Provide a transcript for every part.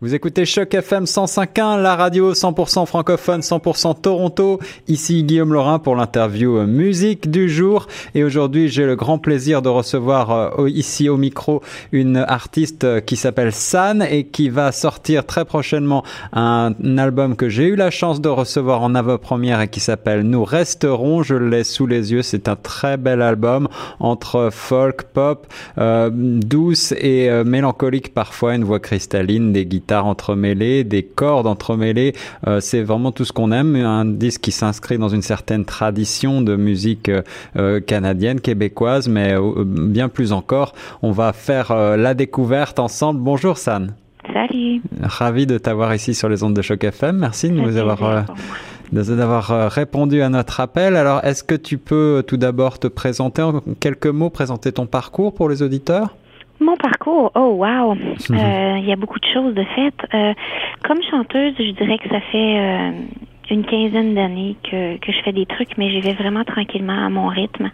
Vous écoutez Choc FM 105.1, la radio 100% francophone, 100% Toronto. Ici Guillaume Laurin pour l'interview euh, musique du jour. Et aujourd'hui, j'ai le grand plaisir de recevoir euh, ici au micro une artiste euh, qui s'appelle San et qui va sortir très prochainement un, album que j'ai eu la chance de recevoir en avant-première et qui s'appelle Nous resterons. Je l'ai sous les yeux. C'est un très bel album entre folk, pop, douce et mélancolique parfois, une voix cristalline, des guitares entremêlées, des cordes entremêlées. Euh, c'est vraiment tout ce qu'on aime. Un disque qui s'inscrit dans une certaine tradition de musique euh, canadienne, québécoise, mais euh, bien plus encore. On va faire la découverte ensemble. Bonjour San. Salut. Ravi de t'avoir ici sur les ondes de choc FM. Merci de nous avoir d'avoir répondu à notre appel. Alors, est-ce que tu peux tout d'abord te présenter en quelques mots, présenter ton parcours pour les auditeurs? Mon parcours, oh wow, euh, il y a beaucoup de choses de fait. Euh, comme chanteuse, je dirais que ça fait euh, une quinzaine d'années que, que je fais des trucs, mais j'y vais vraiment tranquillement à mon rythme.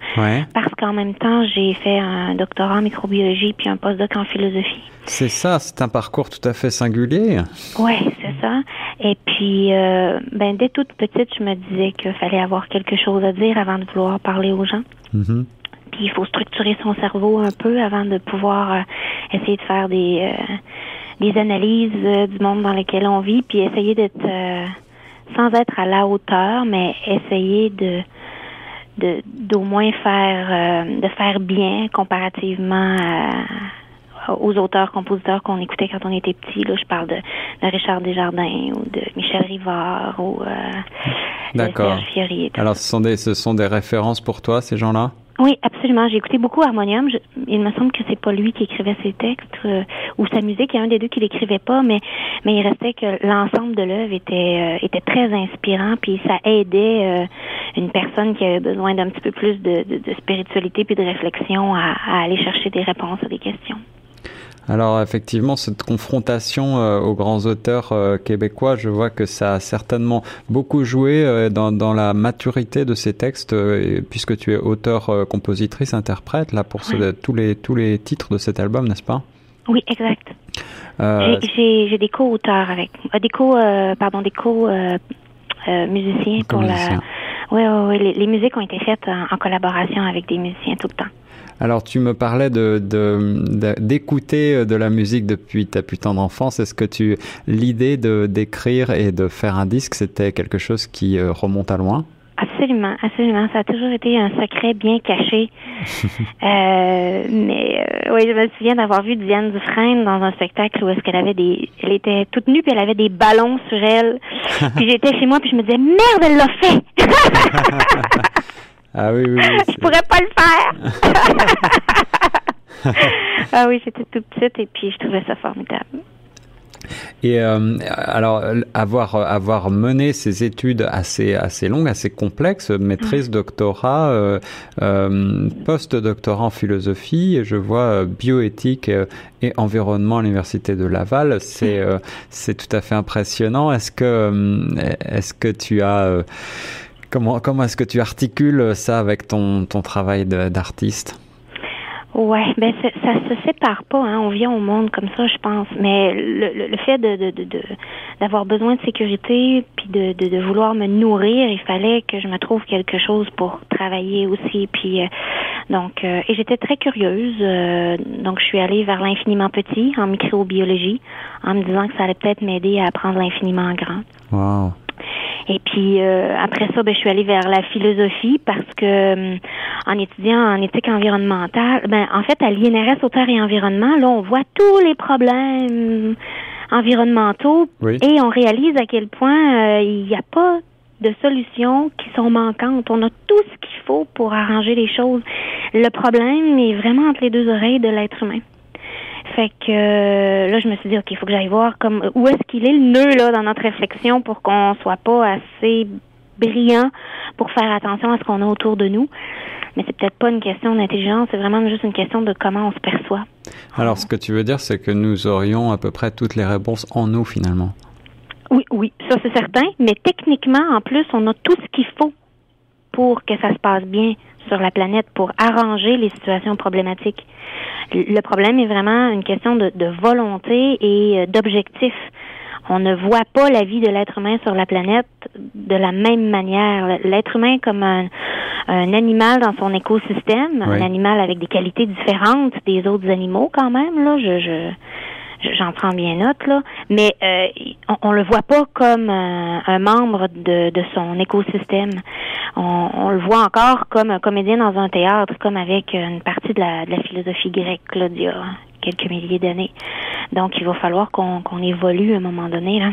Parce qu'en même temps, j'ai fait un doctorat en microbiologie puis un postdoc en philosophie. C'est ça, c'est un parcours tout à fait singulier. Oui, c'est ça. Et puis, ben dès toute petite, je me disais qu'il fallait avoir quelque chose à dire avant de vouloir parler aux gens. Mm-hmm il faut structurer son cerveau un peu avant de pouvoir euh, essayer de faire des euh, des analyses euh, du monde dans lequel on vit, puis essayer d'être sans être à la hauteur, mais essayer de de d'au moins faire de faire bien comparativement aux auteurs compositeurs qu'on écoutait quand on était petit. Là je parle de, de Richard Desjardins ou de Michel Rivard ou D'accord. Alors ce sont des ce sont des références pour toi ces gens-là? Oui, absolument. J'ai écouté beaucoup Harmonium. il me semble que c'est pas lui qui écrivait ses textes euh, ou sa musique. Il y a un des deux qui l'écrivait pas, mais mais il restait que l'ensemble de l'œuvre était euh, était très inspirant, puis ça aidait euh, une personne qui avait besoin d'un petit peu plus de, de, spiritualité puis de réflexion à aller chercher des réponses à des questions. Alors effectivement, cette confrontation euh, aux grands auteurs euh, québécois, je vois que ça a certainement beaucoup joué euh, dans, dans, la maturité de ces textes, puisque tu es auteur, compositrice, interprète là pour tous les tous les titres de cet album, n'est-ce pas? Oui, exact. J'ai des co-auteurs avec, des co, pardon, des co musiciens pour la. Oui, oui, oui. Les, musiques ont été faites en collaboration avec des musiciens tout le temps. Alors, tu me parlais de, d'écouter de, de, la musique depuis ta plus tendre enfance. Est-ce que tu, l'idée de d'écrire et de faire un disque, c'était quelque chose qui euh, remonte à loin? Absolument, absolument. Ça a toujours été un secret bien caché. euh, mais euh, oui, je me souviens d'avoir vu Diane Dufresne dans un spectacle où est-ce qu'elle avait des, elle était toute nue puis elle avait des ballons sur elle. puis j'étais chez moi puis je me disais merde, elle l'a fait. Ah oui, oui. Je pourrais pas le faire. ah oui, j'étais toute petite et puis je trouvais ça formidable. Et euh, alors, avoir, avoir mené ces études assez, assez longues, assez complexes, maîtrise, mm. doctorat, euh, euh, post-doctorat en philosophie, je vois bioéthique et environnement à l'université de Laval, c'est mm. c'est tout à fait impressionnant. Est-ce que, est-ce que tu as Comment, comment est-ce que tu articules ça avec ton, ton travail d'artiste? Ouais, ben ça se sépare pas. Hein. On vient au monde comme ça, je pense. Mais le, le, fait de d'avoir de, de, besoin de sécurité puis de, de, de, vouloir me nourrir, il fallait que je me trouve quelque chose pour travailler aussi. Puis euh, donc, euh, et j'étais très curieuse. Euh, donc, je suis allée vers l'infiniment petit en microbiologie, en me disant que ça allait peut-être m'aider à apprendre l'infiniment grand. Wow. Et puis euh, après ça, ben, je suis allée vers la philosophie parce que euh, en étudiant en éthique environnementale, ben en fait à l'INRS Terre et Environnement, là on voit tous les problèmes environnementaux et on réalise à quel point euh, il n'y a pas de solutions qui sont manquantes. On a tout ce qu'il faut pour arranger les choses. Le problème est vraiment entre les deux oreilles de l'être humain. Fait que euh, là, je me suis dit, OK, il faut que j'aille voir comme où est-ce qu'il est le nœud là dans notre réflexion pour qu'on soit pas assez brillant pour faire attention à ce qu'on a autour de nous. Mais c'est peut-être pas une question d'intelligence, c'est vraiment juste une question de comment on se perçoit. Alors, ce que tu veux dire, c'est que nous aurions à peu près toutes les réponses en nous, finalement. Oui, oui, ça c'est certain. Mais techniquement, en plus, on a tout ce qu'il faut pour que ça se passe bien sur la planète, pour arranger les situations problématiques. Le problème est vraiment une question de, de volonté et euh, d'objectif on ne voit pas la vie de l'être humain sur la planète de la même manière. L'être humain comme un, animal dans son écosystème, un animal avec des qualités différentes des autres animaux quand même. Là, je, je j'en prends bien note là, mais euh, on, le voit pas comme un, membre de, de, son écosystème. On, on, le voit encore comme un comédien dans un théâtre, comme avec une partie de la, de la philosophie grecque là, d'il y a quelques milliers d'années. Donc, il va falloir qu'on qu'on évolue à un moment donné là.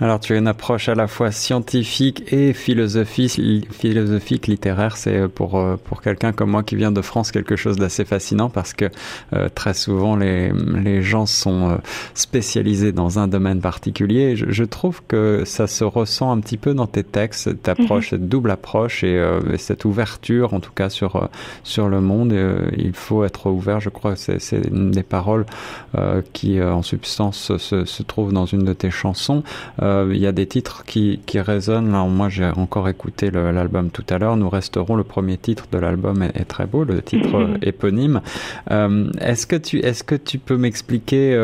Alors tu as une approche à la fois scientifique et philosophique, philosophique littéraire. C'est euh, pour euh, pour quelqu'un comme moi qui vient de France quelque chose d'assez fascinant parce que euh, très souvent les les gens sont spécialisés dans un domaine particulier. Je, je, trouve que ça se ressent un petit peu dans tes textes, cette approche, mhm. cette double approche et, cette ouverture en tout cas sur sur le monde. il faut être ouvert. Je crois que c'est des paroles qui en substance se, se trouve dans une de tes chansons. Euh, il y a des titres qui, qui résonnent. Moi, j'ai encore écouté l'album tout à l'heure. Nous resterons. Le premier titre de l'album est, très beau, le titre euh, éponyme. Euh, est-ce que tu est-ce que tu peux m'expliquer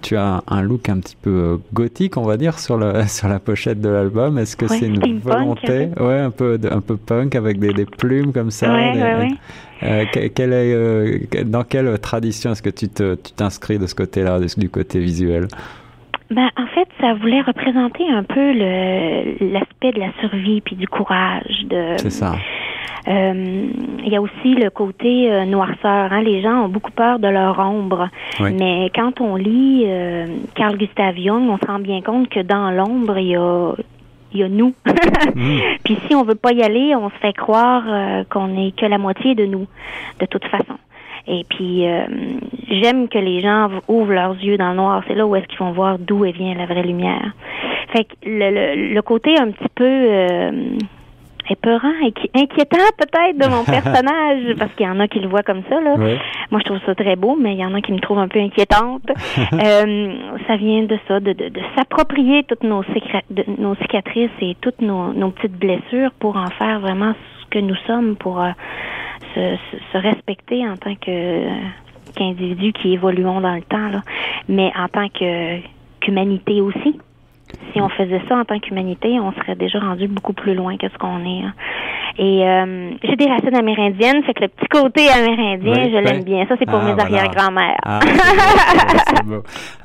Tu as un look un petit peu gothique, on va dire, sur la sur la pochette de l'album? Est-ce que c'est une volonté? Ouais, un peu un peu punk avec des, des plumes comme ça. Ouais, quelle est, dans quelle tradition est-ce que tu t'inscris de ce côté-là, du côté visuel? Ben, en fait, ça voulait représenter un peu l'aspect de la survie puis du courage. De, C'est ça. Euh, il y a aussi le côté euh, noirceur. Hein. Les gens ont beaucoup peur de leur ombre. Mais quand on lit euh, Carl Gustav Jung, on se rend bien compte que dans l'ombre, il y a il y a nous. Mm. Puis si on veut pas y aller, on se fait croire euh, qu'on est que la moitié de nous, de toute façon. Et puis, euh, j'aime que les gens ouvrent leurs yeux dans le noir. C'est là où est-ce qu'ils vont voir d'où vient la vraie lumière. Fait que le, le, côté un petit peu euh, épeurant, inquiétant peut-être de mon personnage, parce qu'il y en a qui le voient comme ça. Là. Moi, je trouve ça très beau, mais il y en a qui me trouvent un peu inquiétante. euh, ça vient de ça, de, de, de s'approprier toutes nos, nos cicatrices et toutes nos, nos petites blessures pour en faire vraiment ce que nous sommes, pour... Euh, se, respecter en tant que qu'individu qui évoluons dans le temps, mais en tant qu'humanité aussi. Si on faisait ça en tant qu'humanité, on serait déjà rendu beaucoup plus loin que ce qu'on est. Hein. Et euh, j'ai des racines amérindiennes, fait que le petit côté amérindien, je l'aime bien. Ça, c'est pour ah, mes arrière-grand-mères. Ah,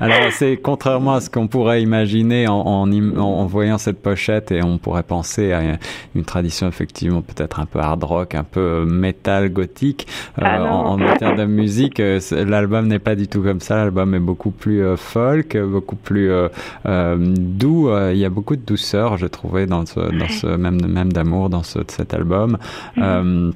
Alors, c'est contrairement à ce qu'on pourrait imaginer en, en, en, voyant cette pochette, et on pourrait penser à une tradition effectivement peut-être un peu hard rock, un peu métal gothique. Euh, ah en, en, matière de musique, euh, l'album n'est pas du tout comme ça. L'album est beaucoup plus folk, beaucoup plus doux. il y a beaucoup de douceur, je trouvais, dans ce, dans ce même, même d'amour dans ce, cet album. Mhm. Euh,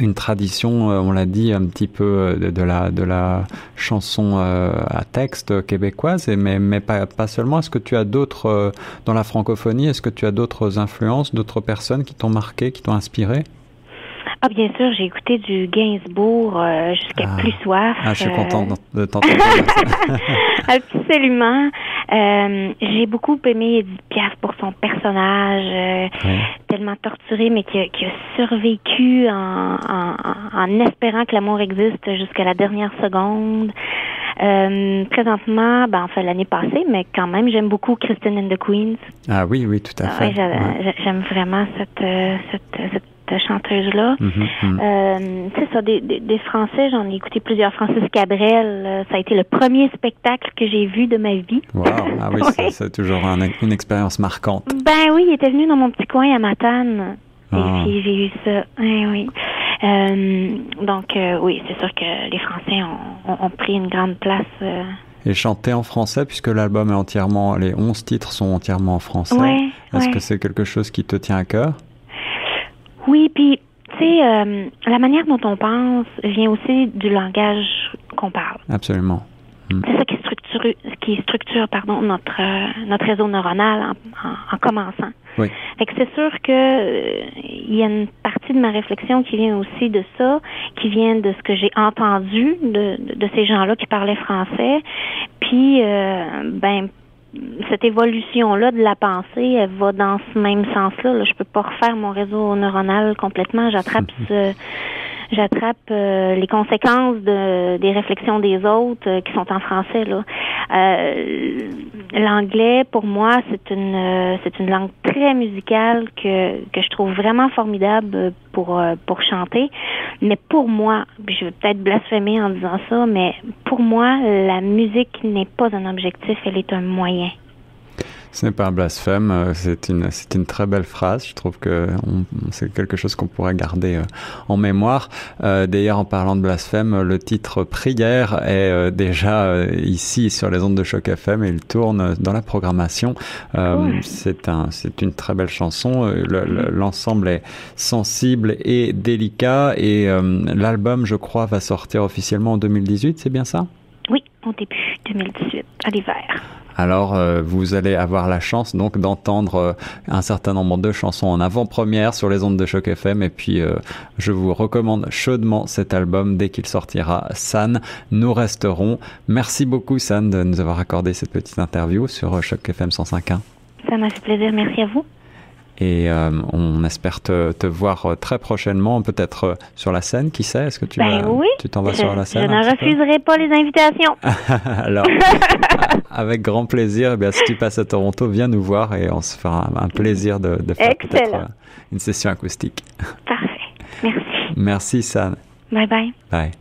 une tradition, euh, on l'a dit, un petit peu euh, de, la de la chanson à texte québécoise, mais mais pas pas seulement. Est-ce que tu as d'autres dans la francophonie Est-ce que tu as d'autres influences, d'autres personnes qui t'ont marqué, qui t'ont inspiré? Ah, bien sûr, j'ai écouté du Gainsbourg jusqu'à ah. plus soif. Ah, je suis content de t'entendre. Absolument. Euh, j'ai beaucoup aimé Edith Piaf pour son personnage, euh, tellement torturé, mais qui a, qui a survécu en, en, en, espérant que l'amour existe jusqu'à la dernière seconde. Euh, présentement, ben, enfin l'année passée, mais quand même, j'aime beaucoup Christine and the Queens. Ah oui, oui, tout à fait. J'aime vraiment cette, euh, cette, cette chanteuse-là. Mhm, mhm. euh, c'est ça, des, des, Français, j'en ai écouté plusieurs. Francis Cabrel, ça a été le premier spectacle que j'ai vu de ma vie. Wow. Ah oui, c'est toujours une expérience marquante. Ben oui, il était venu dans mon petit coin à Matane. Et ah. puis j'ai eu ça. Eh oui. Euh, donc euh, oui, c'est sûr que les Français ont, ont, pris une grande place. Euh. Et chanter en français, puisque l'album est entièrement, les 11 titres sont entièrement en français. Est-ce que c'est quelque chose qui te tient à cœur? Oui, puis tu sais, euh, la manière dont on pense vient aussi du langage qu'on parle. Absolument. Hmm. C'est ça qui structure, qui structure pardon, notre, euh, notre réseau neuronal en, en, commençant. Oui. Fait que c'est sûr que euh, il y a une partie de ma réflexion qui vient aussi de ça, qui vient de ce que j'ai entendu de, de, ces gens-là qui parlaient français. Puis, ben, cette évolution-là de la pensée, elle va dans ce même sens-là. Là. Je peux pas refaire mon réseau neuronal complètement. J'attrape ce j'attrape euh, les conséquences de, des réflexions des autres euh, qui sont en français. Là. Euh, l'anglais, pour moi, c'est une c'est une langue très musicale que, que je trouve vraiment formidable pour pour chanter. Mais pour moi, je vais peut-être blasphémer en disant ça, mais pour moi, la musique n'est pas un objectif, elle est un moyen. Ce n'est pas un blasphème, euh, c'est une, c'est une très belle phrase. Je trouve que c'est quelque chose qu'on pourrait garder euh, en mémoire. Euh, d'ailleurs, en parlant de blasphème, le titre Prière est déjà ici sur les ondes de choc FM et il tourne dans la programmation. C'est un, c'est une très belle chanson. l'ensemble est sensible et délicat et l'album, je crois, va sortir officiellement en 2018. C'est bien ça? Oui, au début 2018, à l'hiver. Alors euh, vous allez avoir la chance donc d'entendre euh, un certain nombre de chansons en avant-première sur les ondes de choc FM et puis euh, je vous recommande chaudement cet album dès qu'il sortira. San, nous resterons. Merci beaucoup San de nous avoir accordé cette petite interview sur choc FM 105.1. Ça m'a fait plaisir, merci à vous. Et euh, on espère te, te, voir euh, très prochainement, peut-être euh, sur la scène, qui sait? Est-ce que tu ben oui. tu t'en vas sur la scène Je ne refuserai pas les invitations. Alors, avec grand plaisir. Eh bien, si tu passes à Toronto, viens nous voir et on se fera un, plaisir de, de faire une session acoustique. Parfait. Merci. Merci, San. Bye bye. Bye.